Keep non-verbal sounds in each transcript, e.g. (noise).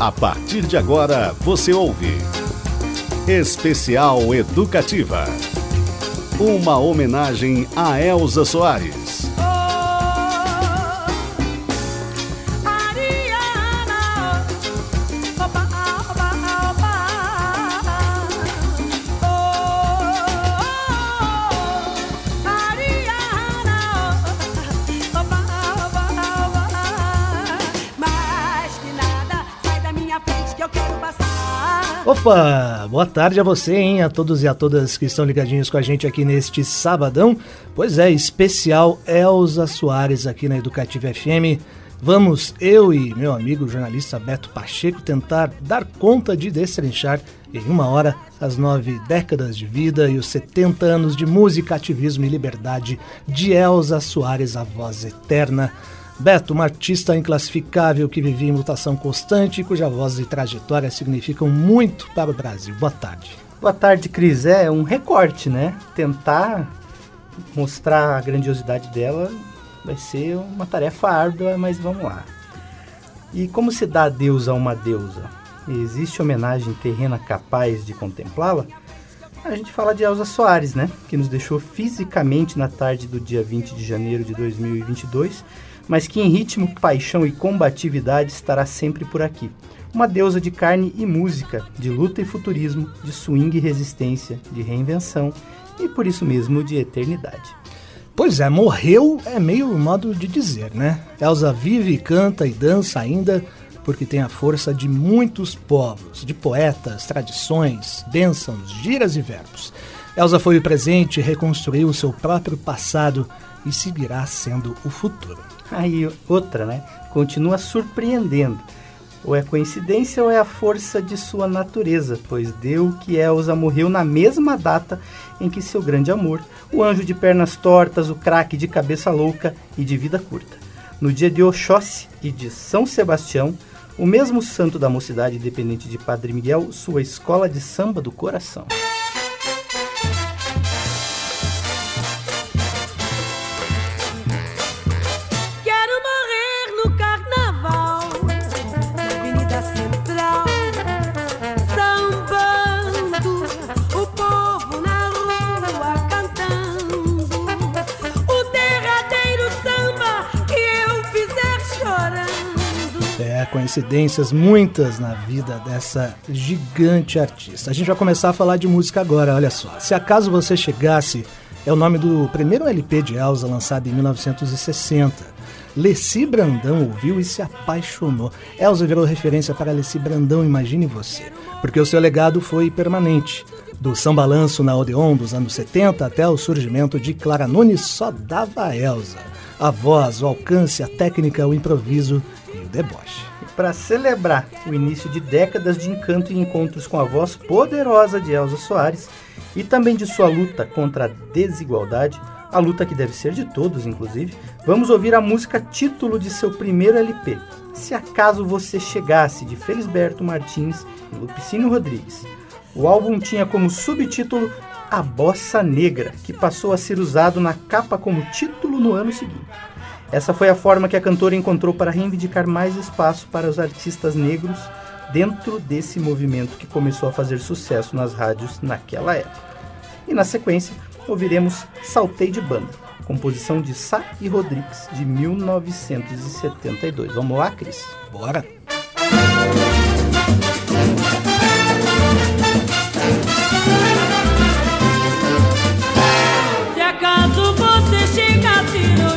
A partir de agora, você ouve Especial Educativa. Uma homenagem a Elza Soares. Opa, boa tarde a você, hein, a todos e a todas que estão ligadinhos com a gente aqui neste sabadão. Pois é, especial Elza Soares aqui na Educativa FM. Vamos, eu e meu amigo jornalista Beto Pacheco, tentar dar conta de destrinchar em uma hora as nove décadas de vida e os 70 anos de música, ativismo e liberdade de Elza Soares, a voz eterna Beto, uma artista inclassificável que vivia em mutação constante e cuja voz e trajetória significam muito para o Brasil. Boa tarde. Boa tarde, Cris. É um recorte, né? Tentar mostrar a grandiosidade dela vai ser uma tarefa árdua, mas vamos lá. E como se dá adeus a uma deusa? Existe homenagem terrena capaz de contemplá-la? A gente fala de Elza Soares, né? Que nos deixou fisicamente na tarde do dia 20 de janeiro de 2022 mas que em ritmo, paixão e combatividade estará sempre por aqui. Uma deusa de carne e música, de luta e futurismo, de swing e resistência, de reinvenção e por isso mesmo de eternidade. Pois é, morreu é meio modo de dizer, né? Elsa vive, canta e dança ainda porque tem a força de muitos povos, de poetas, tradições, bênçãos, giras e verbos. Elsa foi o presente, reconstruiu seu próprio passado e seguirá sendo o futuro. Aí outra, né? Continua surpreendendo. Ou é coincidência ou é a força de sua natureza, pois deu que Elsa morreu na mesma data em que seu grande amor, o anjo de pernas tortas, o craque de cabeça louca e de vida curta. No dia de Oxóssi e de São Sebastião, o mesmo santo da mocidade dependente de Padre Miguel, sua escola de samba do coração. Coincidências, muitas na vida dessa gigante artista. A gente vai começar a falar de música agora, olha só. Se acaso você chegasse, é o nome do primeiro LP de Elsa lançado em 1960. Leci Brandão ouviu e se apaixonou. Elsa virou referência para Leci Brandão, imagine você, porque o seu legado foi permanente. Do São Balanço na Odeon dos anos 70 até o surgimento de Clara Nunes, só dava a Elsa. A voz, o alcance, a técnica, o improviso e o deboche para celebrar o início de décadas de encanto e encontros com a voz poderosa de Elza Soares e também de sua luta contra a desigualdade, a luta que deve ser de todos, inclusive, vamos ouvir a música título de seu primeiro LP, Se Acaso Você Chegasse, de Felisberto Martins e Lupicínio Rodrigues. O álbum tinha como subtítulo A Bossa Negra, que passou a ser usado na capa como título no ano seguinte. Essa foi a forma que a cantora encontrou para reivindicar mais espaço para os artistas negros dentro desse movimento que começou a fazer sucesso nas rádios naquela época. E na sequência, ouviremos Saltei de Banda, composição de Sá e Rodrigues, de 1972. Vamos lá, Cris? Bora!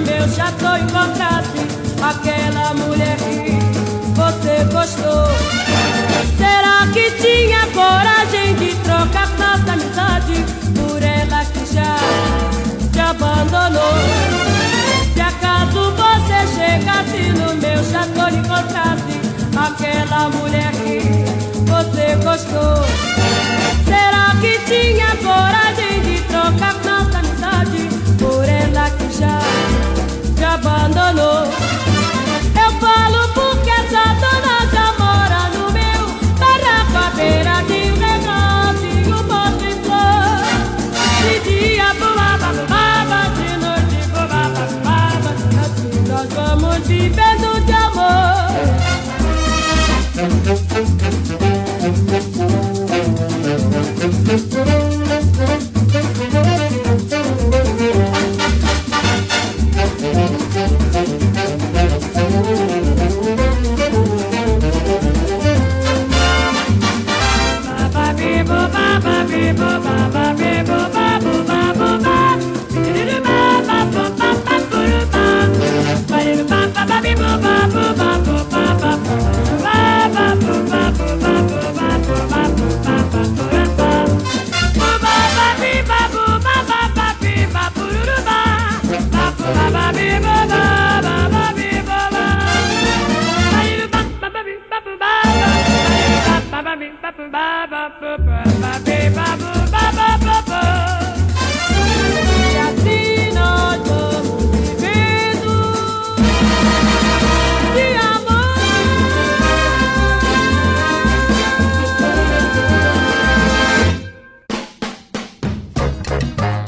meu chateau encontrasse aquela mulher que você gostou. Será que tinha coragem de trocar nossa amizade por ela que já te abandonou? Se acaso você chegasse no meu chateau encontrasse aquela mulher que você gostou.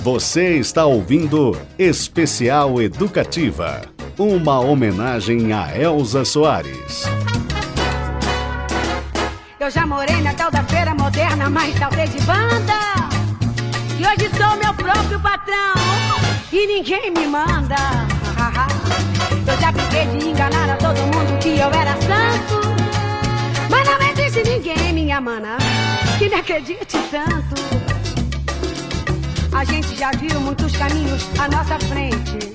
Está ouvindo Especial Educativa, uma homenagem a Elza Soares. Eu já morei na tal da feira moderna, mas saltei de banda. E hoje sou meu próprio patrão e ninguém me manda. (laughs) Eu já fiquei de enganar a todo mundo que eu era santo. Mas não existe ninguém, minha mana, que me acredite tanto. A gente já viu muitos caminhos à nossa frente.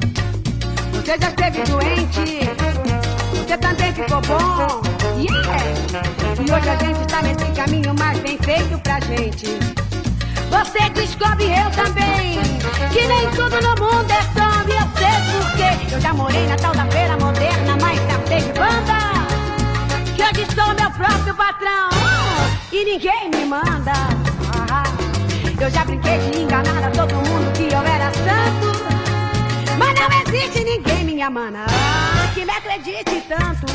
Você já esteve doente, você também ficou bom. Yeah! E hoje a gente está nesse caminho mais bem feito pra gente. Você descobre eu também, que nem tudo no mundo é e eu sei porquê. Eu já morei na tal da feira moderna, mas captei de banda. Que hoje sou meu próprio patrão e ninguém me manda. Eu já brinquei de enganar a todo mundo que eu era santo. Mas não existe ninguém, minha mana, que me acredite tanto.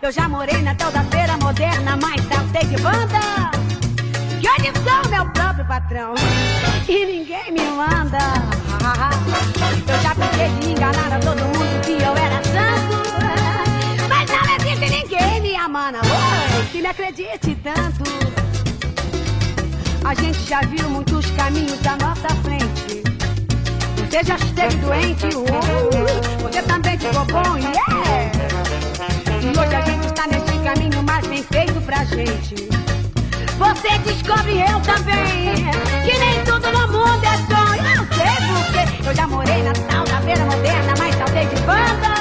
Eu já morei na tal da feira moderna, mas saltei de banda. Que hoje sou meu próprio patrão e ninguém me manda. Eu já fiquei de enganar a todo mundo que eu era santo. Mas não existe ninguém, minha mana, oi, que me acredite tanto. A gente já viu muitos caminhos à nossa frente. Você já esteve doente, uh, você também ficou bom, yeah. E hoje a gente está nesse caminho mais bem feito pra gente. Você descobre eu também, que nem tudo no mundo é sonho. Eu sei eu já morei na tal da feira moderna, mas saltei de banda.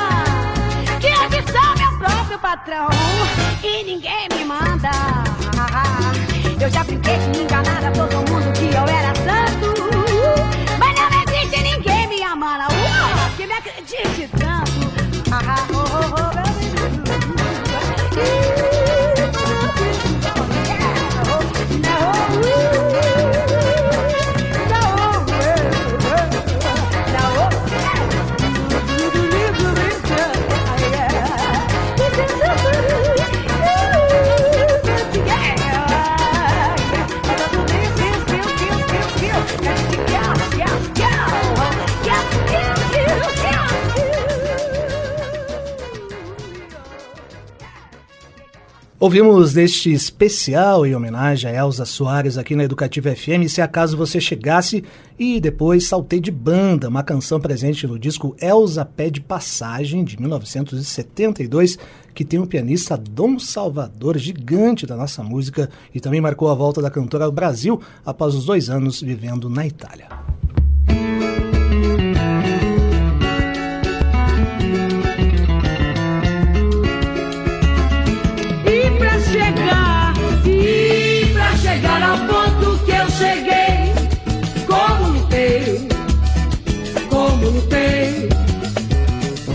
Que hoje sou meu próprio patrão e ninguém me manda. Eu já brinquei de enganar a todo mundo que eu era santo. Mas não existe ninguém me amando, uh, que me acredite tanto. Oh, oh, Ouvimos neste especial em homenagem a Elza Soares aqui na Educativa FM, se acaso você chegasse e depois saltei de banda, uma canção presente no disco Elza Pede Passagem de 1972, que tem o pianista Dom Salvador, gigante da nossa música e também marcou a volta da cantora ao Brasil após os dois anos vivendo na Itália.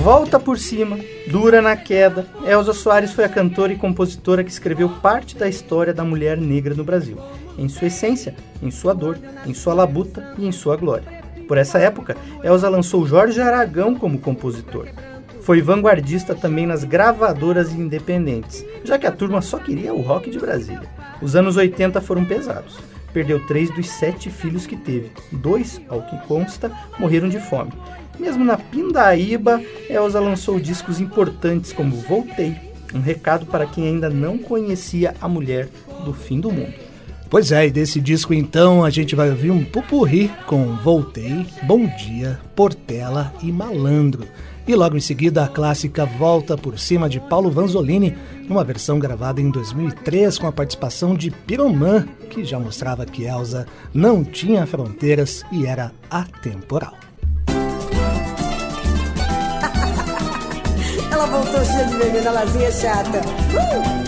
Volta por cima, dura na queda. Elza Soares foi a cantora e compositora que escreveu parte da história da mulher negra no Brasil, em sua essência, em sua dor, em sua labuta e em sua glória. Por essa época, Elza lançou Jorge Aragão como compositor. Foi vanguardista também nas gravadoras independentes, já que a turma só queria o rock de Brasília. Os anos 80 foram pesados. Perdeu três dos sete filhos que teve. Dois, ao que consta, morreram de fome. Mesmo na Pindaíba, Elza lançou discos importantes como Voltei, um recado para quem ainda não conhecia a mulher do fim do mundo. Pois é, e desse disco então a gente vai ouvir um pupurri com Voltei, Bom Dia, Portela e Malandro. E logo em seguida a clássica Volta por Cima de Paulo Vanzolini, numa versão gravada em 2003 com a participação de Piroman, que já mostrava que Elsa não tinha fronteiras e era atemporal. Ela voltou cheia de veneno, lazinha chata. Uh,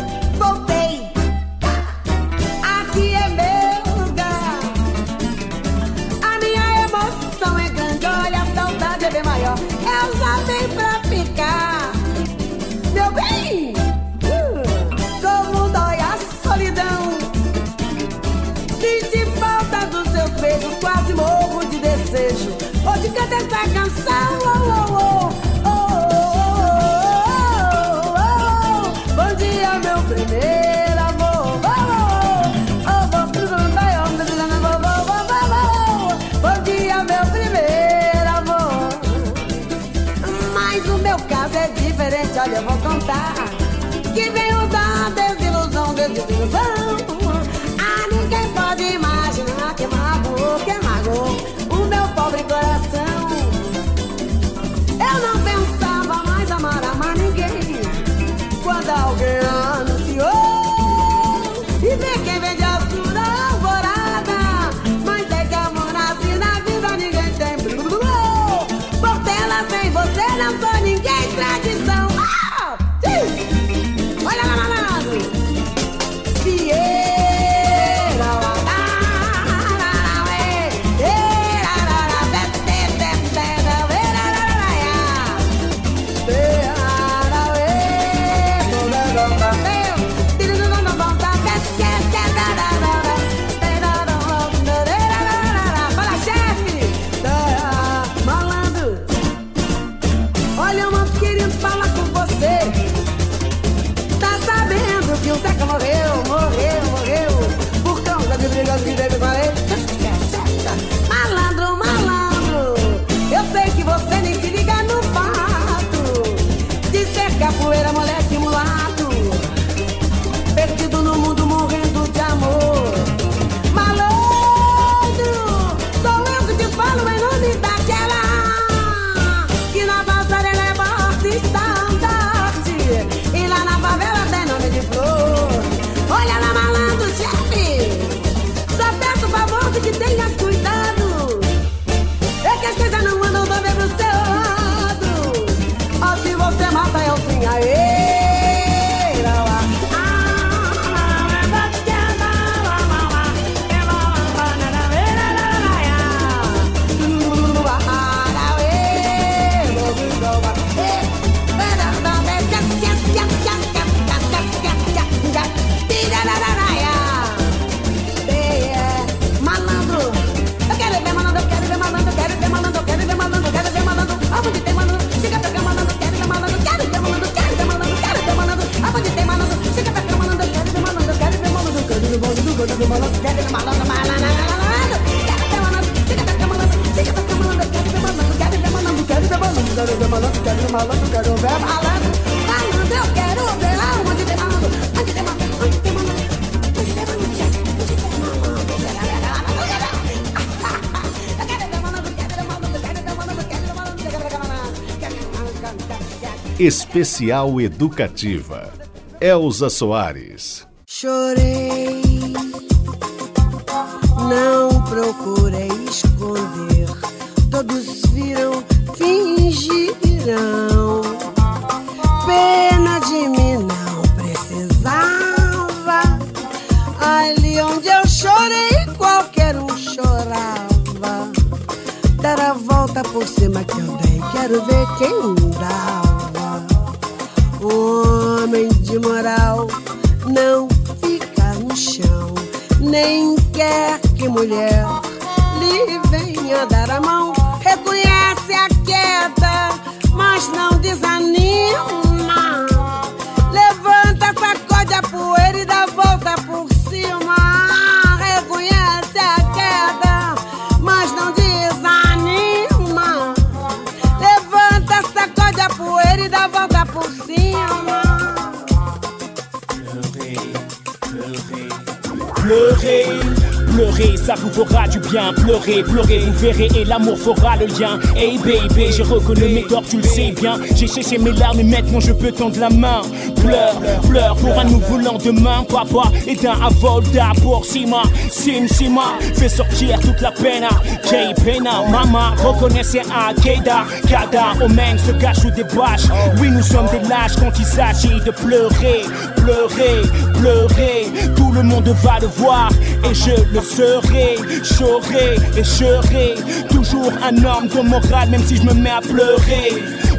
Especial Educativa. Elza Soares. dá volta por cima. Pleurer, pleurer, pleurer. Pleurer, ça vous fera du bien. Pleurer, pleurer, vous verrez et l'amour fera le lien. Hey baby, j'ai reconnu mes torts, tu le sais bien. J'ai séché mes larmes et maintenant je peux tendre la main. Pleure, pleure pour un nouveau lendemain. Papa est un avolda pour Sima. Sim Sima fait sortir toute la peine. Jay Pena, Mama reconnaissez à Keda. Kada, Omen se cache ou des bâches. Oui, nous sommes des lâches quand il s'agit de pleurer, pleurer, pleurer. Tout le monde va le voir et je le serai. J'aurai et serai toujours un homme de morale, même si je me mets à pleurer.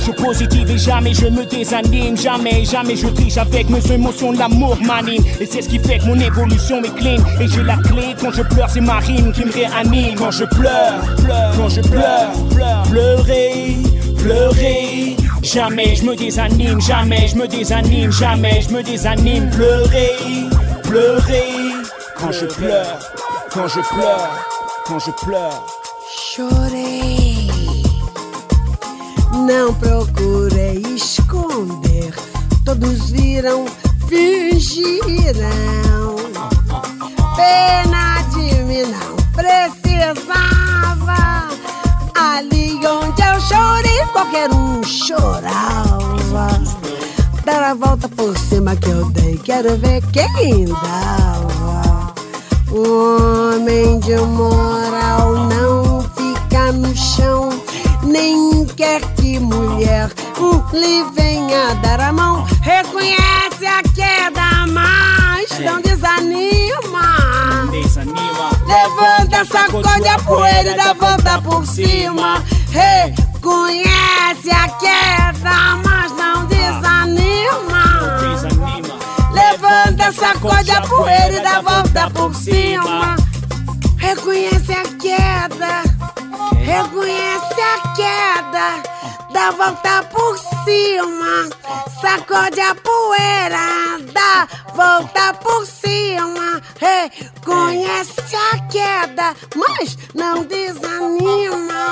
Je positive et jamais je me désanime. Jamais, jamais je triche avec mes émotions, l'amour m'anime. Et c'est ce qui fait que mon évolution est clean. Et j'ai la clé quand je pleure, c'est ma rime qui me réanime. Quand je pleure, pleure quand je pleure, pleure, pleurer, pleurer. Jamais je me désanime, jamais je me désanime, jamais je me désanime, pleurer, pleurer. quand je pleure, quand je pleure, quand je pleure. Chorei, não procurei esconder, todos viram, fingiram. Pena de mim não precisava, ali onde eu chorei, qualquer um chorava. Dar a volta por cima que eu dei, quero ver quem dava. Um homem de moral não fica no chão, nem quer que mulher lhe venha dar a mão. Reconhece a queda, mas não desanima. Desanima. Levanta, sacode a poeira e dá volta por cima. Reconhece a queda, mas Levanta, sacode a poeira e dá volta por cima. Reconhece a queda, reconhece a queda, dá volta por cima. Sacode a poeira, dá volta por cima. Reconhece a queda, mas não desanima.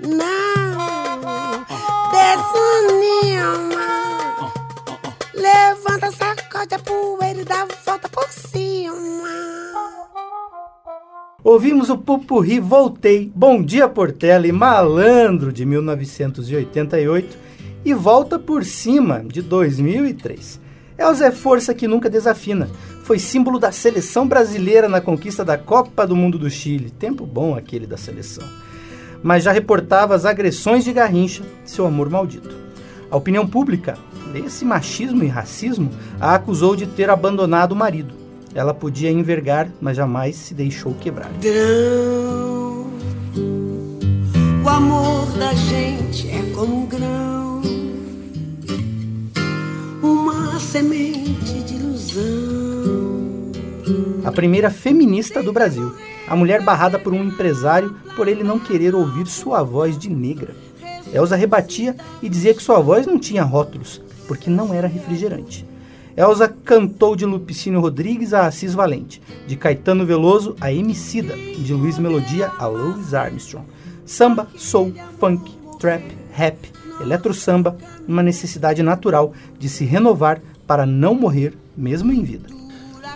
Não desanima. Levanta, sacode a poeira e dá volta por cima. Ouvimos o Pupurri Voltei, Bom Dia Portela e Malandro de 1988 e Volta por Cima de 2003. Elza é força que nunca desafina. Foi símbolo da seleção brasileira na conquista da Copa do Mundo do Chile. Tempo bom aquele da seleção. Mas já reportava as agressões de Garrincha, seu amor maldito. A opinião pública, esse machismo e racismo, a acusou de ter abandonado o marido. Ela podia envergar, mas jamais se deixou quebrar. grão. O amor da gente é como um grão, uma semente de ilusão. A primeira feminista do Brasil. A mulher barrada por um empresário por ele não querer ouvir sua voz de negra. Elsa rebatia e dizia que sua voz não tinha rótulos, porque não era refrigerante. Elsa cantou de Lupicínio Rodrigues a Assis Valente, de Caetano Veloso a Emicida, de Luiz Melodia a Louis Armstrong. Samba, soul, funk, trap, rap, eletrosamba, uma necessidade natural de se renovar para não morrer mesmo em vida.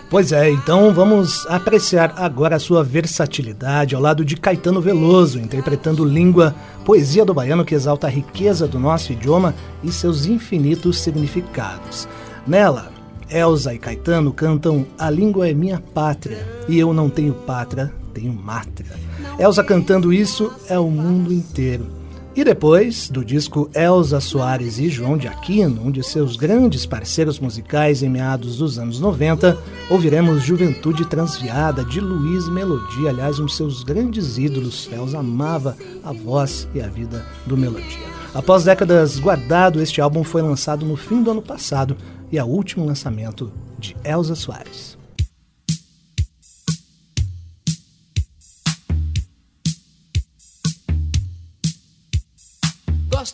Pois é, então vamos apreciar agora a sua versatilidade ao lado de Caetano Veloso, interpretando língua, poesia do baiano que exalta a riqueza do nosso idioma e seus infinitos significados. Nela, Elsa e Caetano cantam A língua é minha pátria e eu não tenho pátria, tenho mátria. Elsa cantando isso é o mundo inteiro. E depois, do disco Elza Soares e João de Aquino, um de seus grandes parceiros musicais em meados dos anos 90, ouviremos Juventude Transviada de Luiz Melodia, aliás, um de seus grandes ídolos. Elza amava a voz e a vida do Melodia. Após décadas guardado, este álbum foi lançado no fim do ano passado e é o último lançamento de Elza Soares.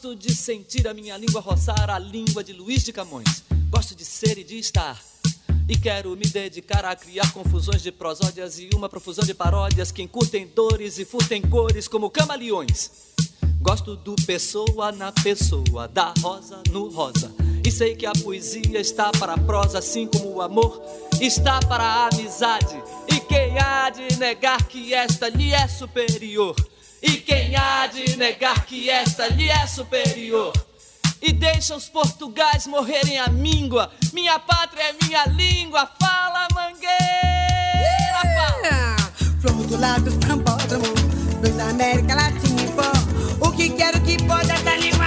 Gosto de sentir a minha língua roçar a língua de Luiz de Camões. Gosto de ser e de estar. E quero me dedicar a criar confusões de prosódias e uma profusão de paródias que encurtem dores e furtem cores como camaleões. Gosto do pessoa na pessoa, da rosa no rosa. E sei que a poesia está para a prosa, assim como o amor está para a amizade. E quem há de negar que esta lhe é superior? E quem há de negar que esta lhe é superior? E deixa os portugais morrerem a míngua. Minha pátria é minha língua. Fala, mangueira! Flor do lado, sambódromo, dos América Latina em pó. O que quero que pode essa língua?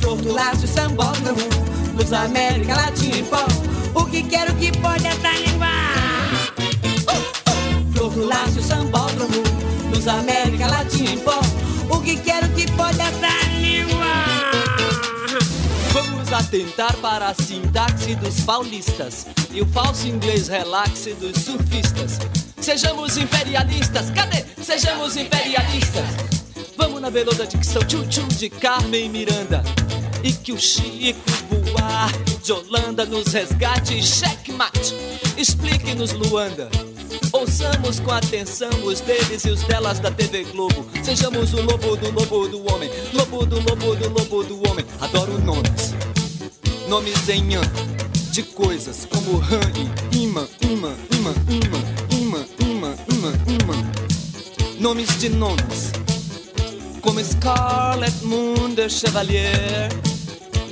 Flor do laço, sambódromo, dos América Latina em pó. O que quero que pode língua? Flor do laço, sambódromo, dos América Latina pó. O que quero que pode essa língua? Vamos atentar para a sintaxe dos paulistas e o falso inglês relaxe dos surfistas. Sejamos imperialistas, cadê? Sejamos imperialistas. Vamos na beloda dicção tchum-tchum de Carmen Miranda. E que o Chico Buarque de Holanda nos resgate. Checkmate, explique-nos Luanda. Ouçamos com atenção os deles e os delas da TV Globo. Sejamos o lobo do lobo do homem, lobo do lobo do lobo do homem. Adoro nomes, nomes em an, de coisas como ran e imã, imã, imã, imã, imã, imã, imã, imã. Nomes de nomes, como Scarlet Moon de Chevalier,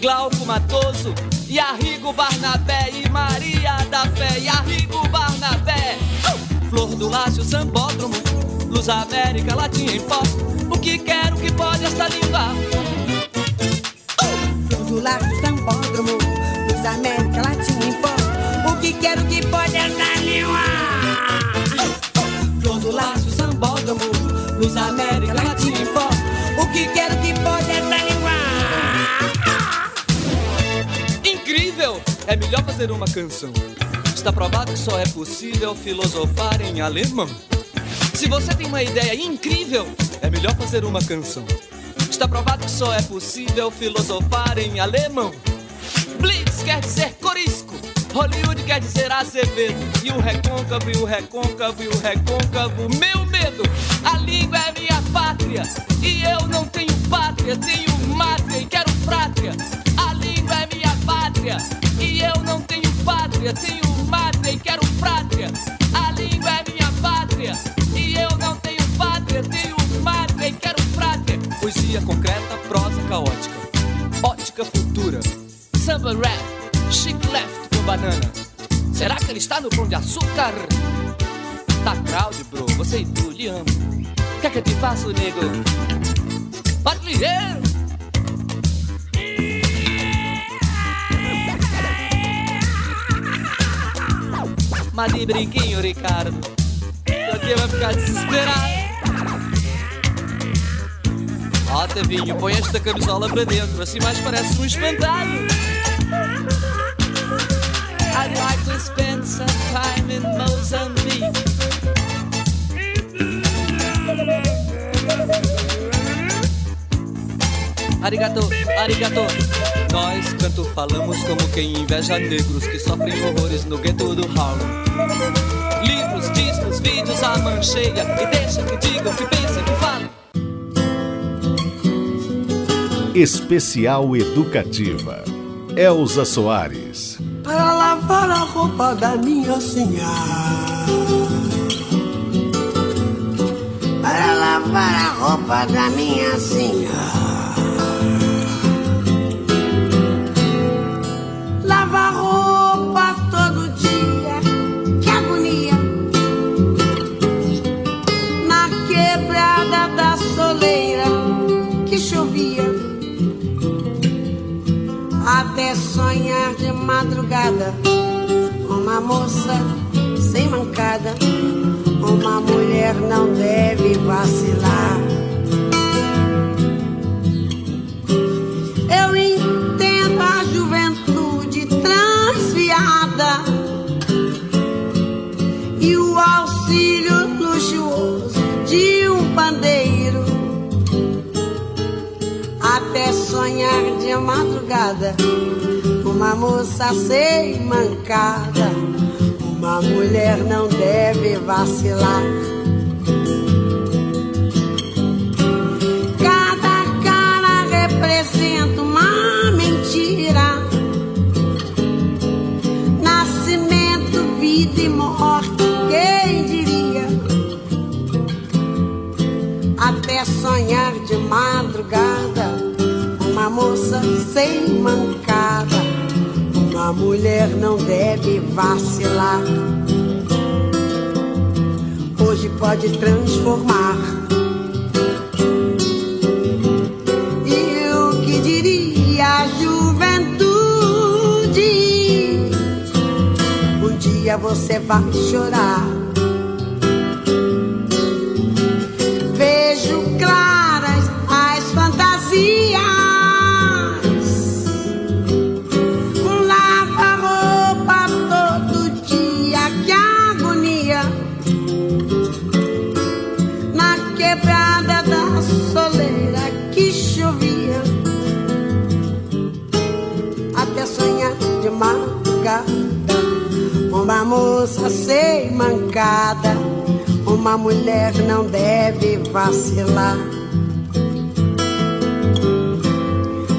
Glauco Matoso, e Arrigo Barnabé e Maria da Fé e Arrigo Barnabé. Flor do Lácio Sambódromo, Luz América Latina em pó. O que quero que pode esta língua? Flor do Lácio Sambódromo, Luz América Latina em pó. O que quero que pode esta língua? Flor do Lácio Sambódromo, Luz América Latina em pó. O que quero que pode esta língua? Incrível! É melhor fazer uma canção. Está provado que só é possível filosofar em alemão. Se você tem uma ideia incrível, é melhor fazer uma canção. Está provado que só é possível filosofar em alemão. Blitz quer dizer corisco. Hollywood quer dizer Azevedo. E o recôncavo, e o recôncavo, e o recôncavo. Meu medo! A língua é minha pátria. E eu não tenho pátria, tenho mátria e quero frátria. A língua é minha pátria. E eu não tenho pátria, tenho A língua é minha pátria. E eu não tenho pátria, tenho mátria e quero frátria. Poesia concreta, prosa caótica. Ótica futura. Samba rap. Chic left com banana. Será que ele está no pão de açúcar? Tá crowd, bro. Você e tu, lhe amo. Quer que eu te faça, nego? Patrulheiro! Mas de brinquinho, Ricardo. Isso aqui vai ficar desesperado. Ó, Tavinho, põe esta camisola para dentro, assim mais parece um espantalho. I'd like to spend some time in Mozambique. Arigato, arigato. Nós canto falamos como quem inveja negros que sofrem horrores no gueto do Harlem. Livros, discos, vídeos, a mancheia e deixa que digam, que pensem, que falem. Especial Educativa. Elza Soares. para lavar a roupa da minha senhora. Para lavar a roupa da minha senhora. De madrugada, uma moça sem mancada. Uma mulher não deve vacilar. Cada cara representa uma mentira. Nascimento, vida e morte, quem diria? Até sonhar de madrugada, uma moça sem mancada. Uma mulher não deve vacilar. Hoje pode transformar. E o que diria a juventude? Um dia você vai chorar. Moça sem mancada, uma mulher não deve vacilar.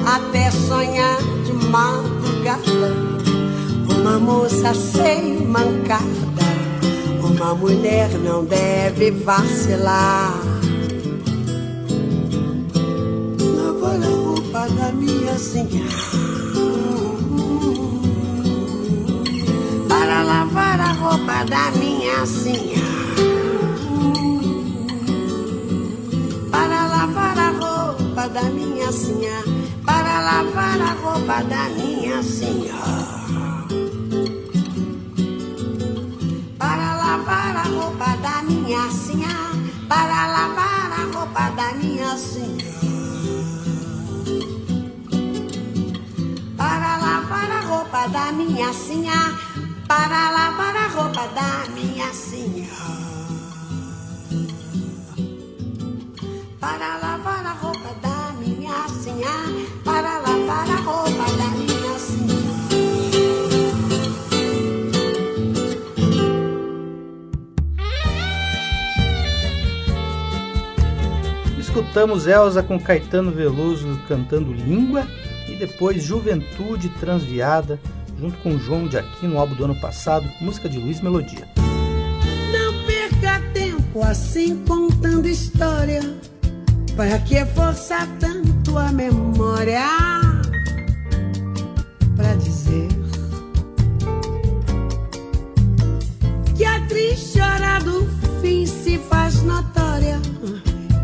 Até sonhar de madrugada, uma moça sem mancada, uma mulher não deve vacilar. Lavar a roupa da minha senhora. Lavar a roupa da minha senhora. Para lavar a roupa da minha senhora. Para lavar a roupa da minha senhora. Para lavar a roupa da minha senhora. Para lavar a roupa da minha senhora. Para lavar a roupa da minha senhora para lavar a roupa da minha senhora. Para lavar a roupa da minha senhora. Para lavar a roupa da minha senhora. Escutamos Elza com Caetano Veloso cantando Língua e depois Juventude Transviada junto com João de Aquino, no álbum do ano passado, música de Luiz Melodia. Não perca tempo assim contando história, para que forçar tanto a memória para dizer que a triste hora do fim se faz notória,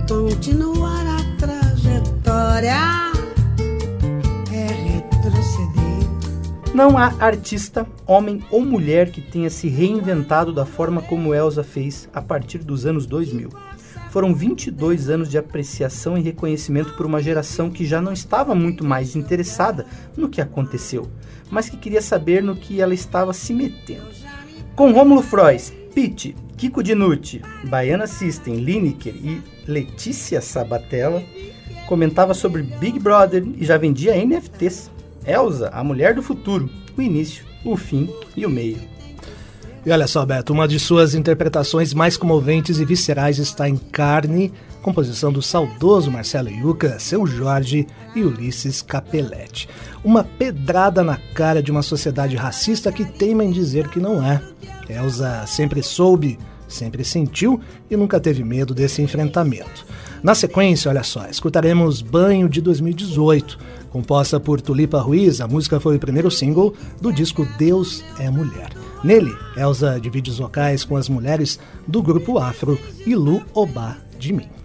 continuar a trajetória. Não há artista, homem ou mulher que tenha se reinventado da forma como Elsa fez a partir dos anos 2000. Foram 22 anos de apreciação e reconhecimento por uma geração que já não estava muito mais interessada no que aconteceu, mas que queria saber no que ela estava se metendo. Com Rômulo Frois, Pete, Kiko Dinucci, Baiana System, Lineker e Letícia Sabatella, comentava sobre Big Brother e já vendia NFTs. Elsa, a mulher do futuro, o início, o fim e o meio. E olha só, Beto, uma de suas interpretações mais comoventes e viscerais está em Carne, composição do saudoso Marcelo Yuca, seu Jorge e Ulisses Capelletti. Uma pedrada na cara de uma sociedade racista que teima em dizer que não é. Elsa sempre soube, sempre sentiu e nunca teve medo desse enfrentamento. Na sequência, olha só, escutaremos Banho de 2018, Composta por Tulipa Ruiz, a música foi o primeiro single do disco Deus é Mulher. Nele, Elsa divide os vocais com as mulheres do grupo afro e Lu Obá de Mim.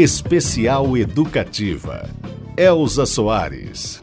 Especial Educativa. Elza Soares.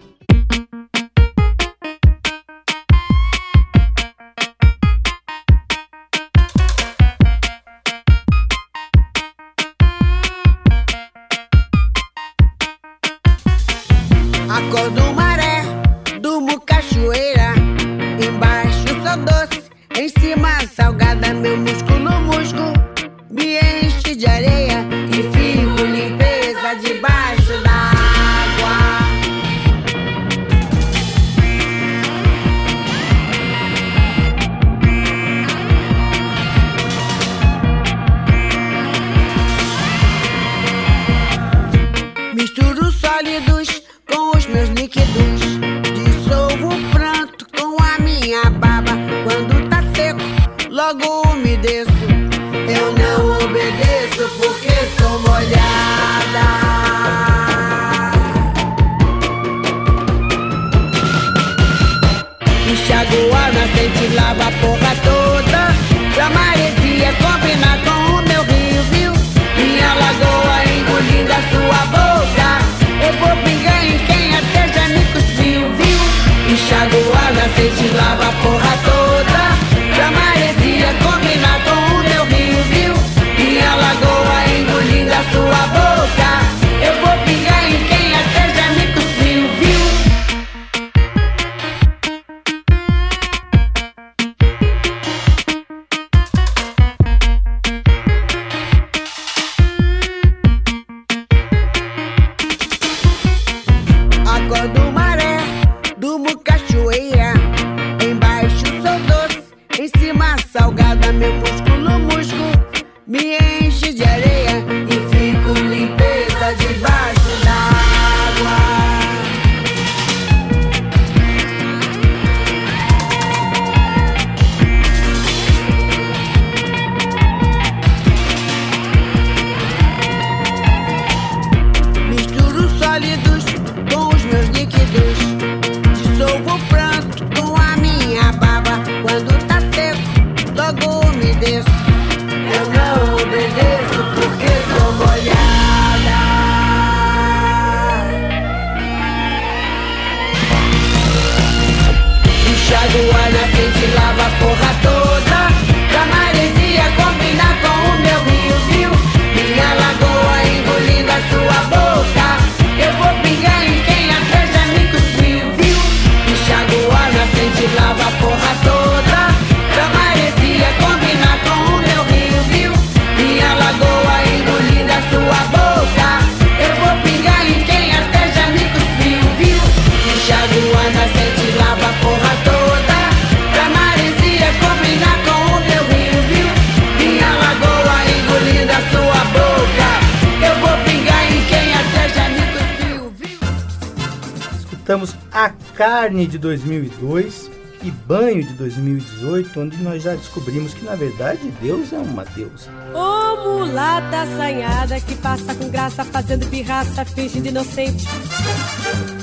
2002 e Banho de 2018, onde nós já descobrimos que na verdade Deus é uma deusa. Ô mulata assanhada que passa com graça, fazendo pirraça, fingindo inocente,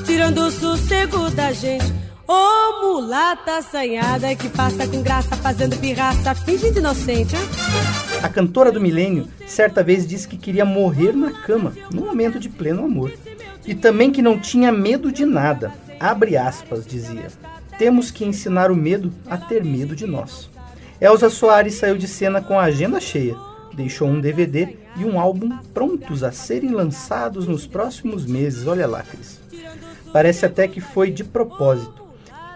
tirando o sossego da gente. Ô mulata assanhada que passa com graça, fazendo pirraça, fingindo inocente. A cantora do milênio certa vez disse que queria morrer na cama, num momento de pleno amor. E também que não tinha medo de nada. Abre aspas, dizia. Temos que ensinar o medo a ter medo de nós. Elza Soares saiu de cena com a agenda cheia. Deixou um DVD e um álbum prontos a serem lançados nos próximos meses. Olha lá, Cris. Parece até que foi de propósito.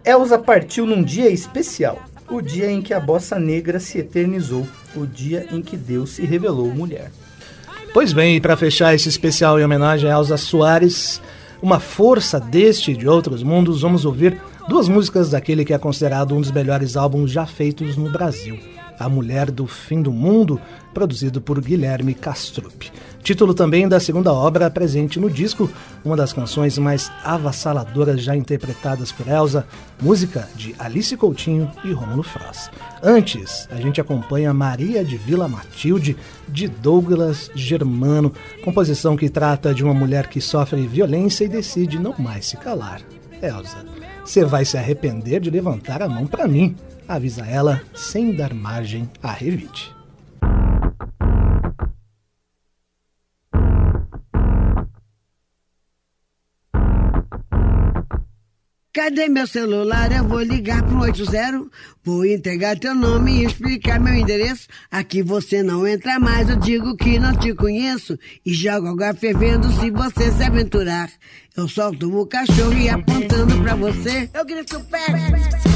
Elza partiu num dia especial, o dia em que a bossa negra se eternizou, o dia em que Deus se revelou mulher. Pois bem, para fechar esse especial em homenagem a Elza Soares, uma força deste e de outros mundos, vamos ouvir duas músicas daquele que é considerado um dos melhores álbuns já feitos no Brasil. A Mulher do Fim do Mundo, produzido por Guilherme Castrup. Título também da segunda obra presente no disco, uma das canções mais avassaladoras já interpretadas por Elsa, música de Alice Coutinho e Rômulo Frost. Antes, a gente acompanha Maria de Vila Matilde, de Douglas Germano, composição que trata de uma mulher que sofre violência e decide não mais se calar. Elsa, você vai se arrepender de levantar a mão para mim, avisa ela sem dar margem a revite. Cadê meu celular? Eu vou ligar pro 80. Vou entregar teu nome e explicar meu endereço. Aqui você não entra mais, eu digo que não te conheço. E jogo água fervendo se você se aventurar. Eu solto o cachorro e apontando pra você. Eu grito pé.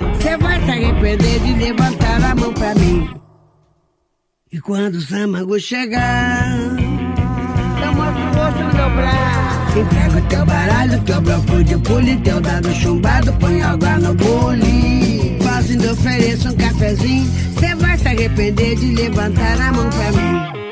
Você vai se arrepender de levantar a mão pra mim. E quando o Samago chegar, eu mostro o osso no meu braço. Entrega o teu baralho, teu bloco de pule, teu dado chumbado, põe água no bule. Quase ainda ofereço um cafezinho, cê vai se arrepender de levantar a mão pra mim.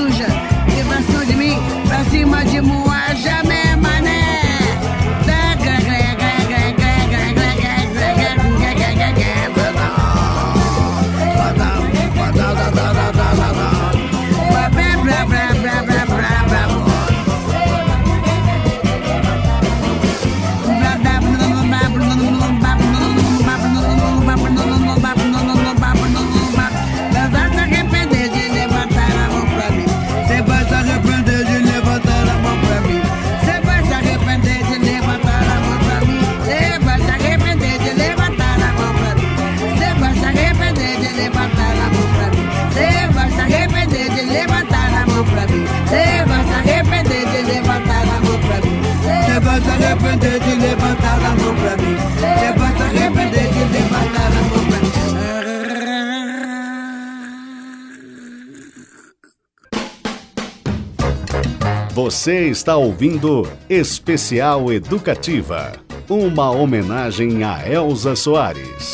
Levação de moaja, Você está ouvindo Especial Educativa, uma homenagem a Elza Soares.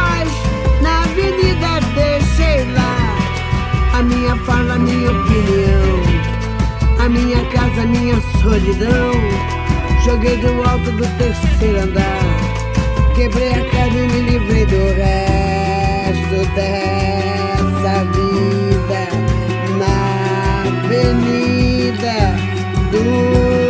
Minha fala, minha opinião. A minha casa, minha solidão. Joguei do alto do terceiro andar. Quebrei a cara e me livrei do resto dessa vida. Na avenida dura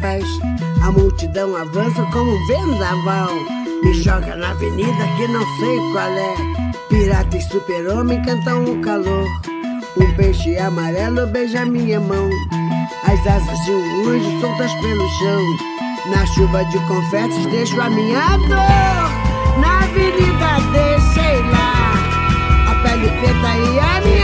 pés. A multidão avança como um vendaval. Me joga na avenida que não sei qual é. Pirata e super-homem cantam o calor. Um peixe amarelo beija minha mão. As asas de um anjo soltas pelo chão. Na chuva de confetes deixo a minha dor. Na avenida deixei lá a pele preta e a minha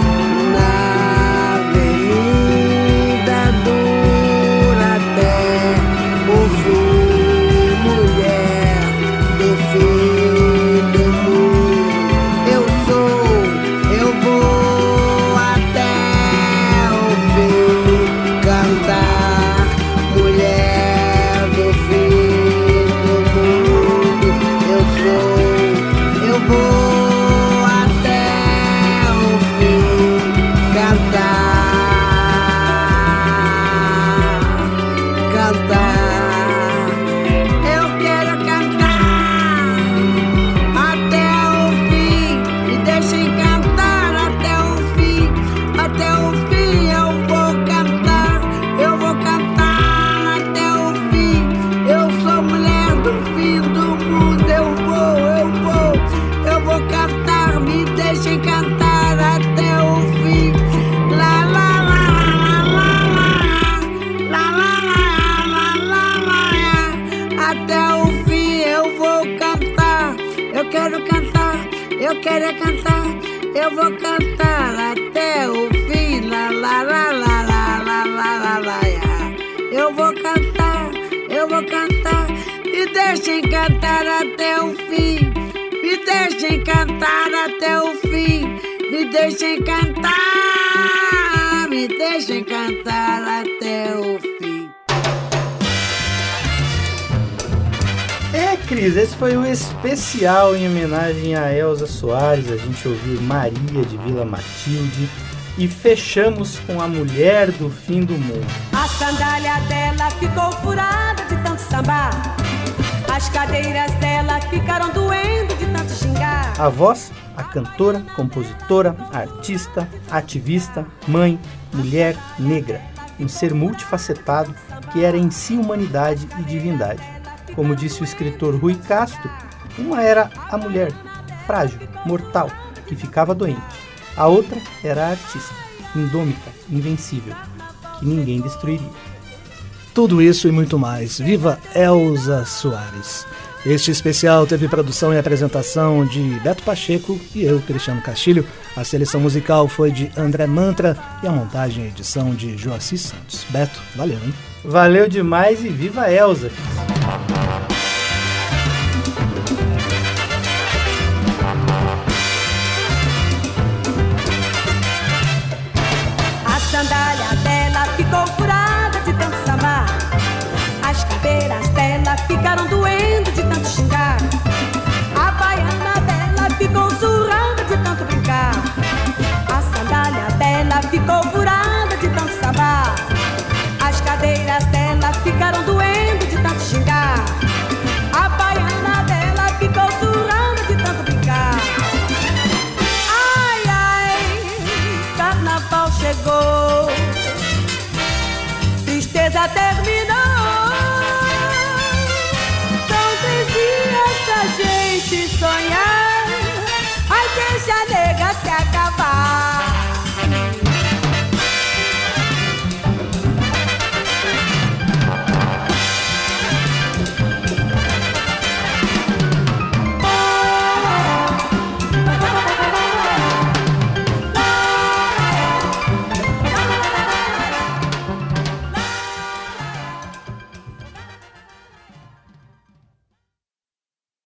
Deixem cantar. Me deixem cantar até o fim. É, Cris, esse foi o especial em homenagem a Elza Soares. A gente ouviu Maria de Vila Matilde, E fechamos com a mulher do fim do mundo. A sandália dela ficou furada de tanto sambar. As cadeiras dela ficaram doendo de tanto xingar. A voz, cantora, compositora, artista, ativista, mãe, mulher, negra. Um ser multifacetado que era em si humanidade e divindade. Como disse o escritor Rui Castro, uma era a mulher, frágil, mortal, que ficava doente. A outra era a artista, indômita, invencível, que ninguém destruiria. Tudo isso e muito mais. Viva Elza Soares. Este especial teve produção e apresentação de Beto Pacheco e eu, Cristiano Castilho. A seleção musical foi de André Mantra e a montagem e edição de Joaci Santos. Beto, valeu, hein? Valeu demais e viva Elza!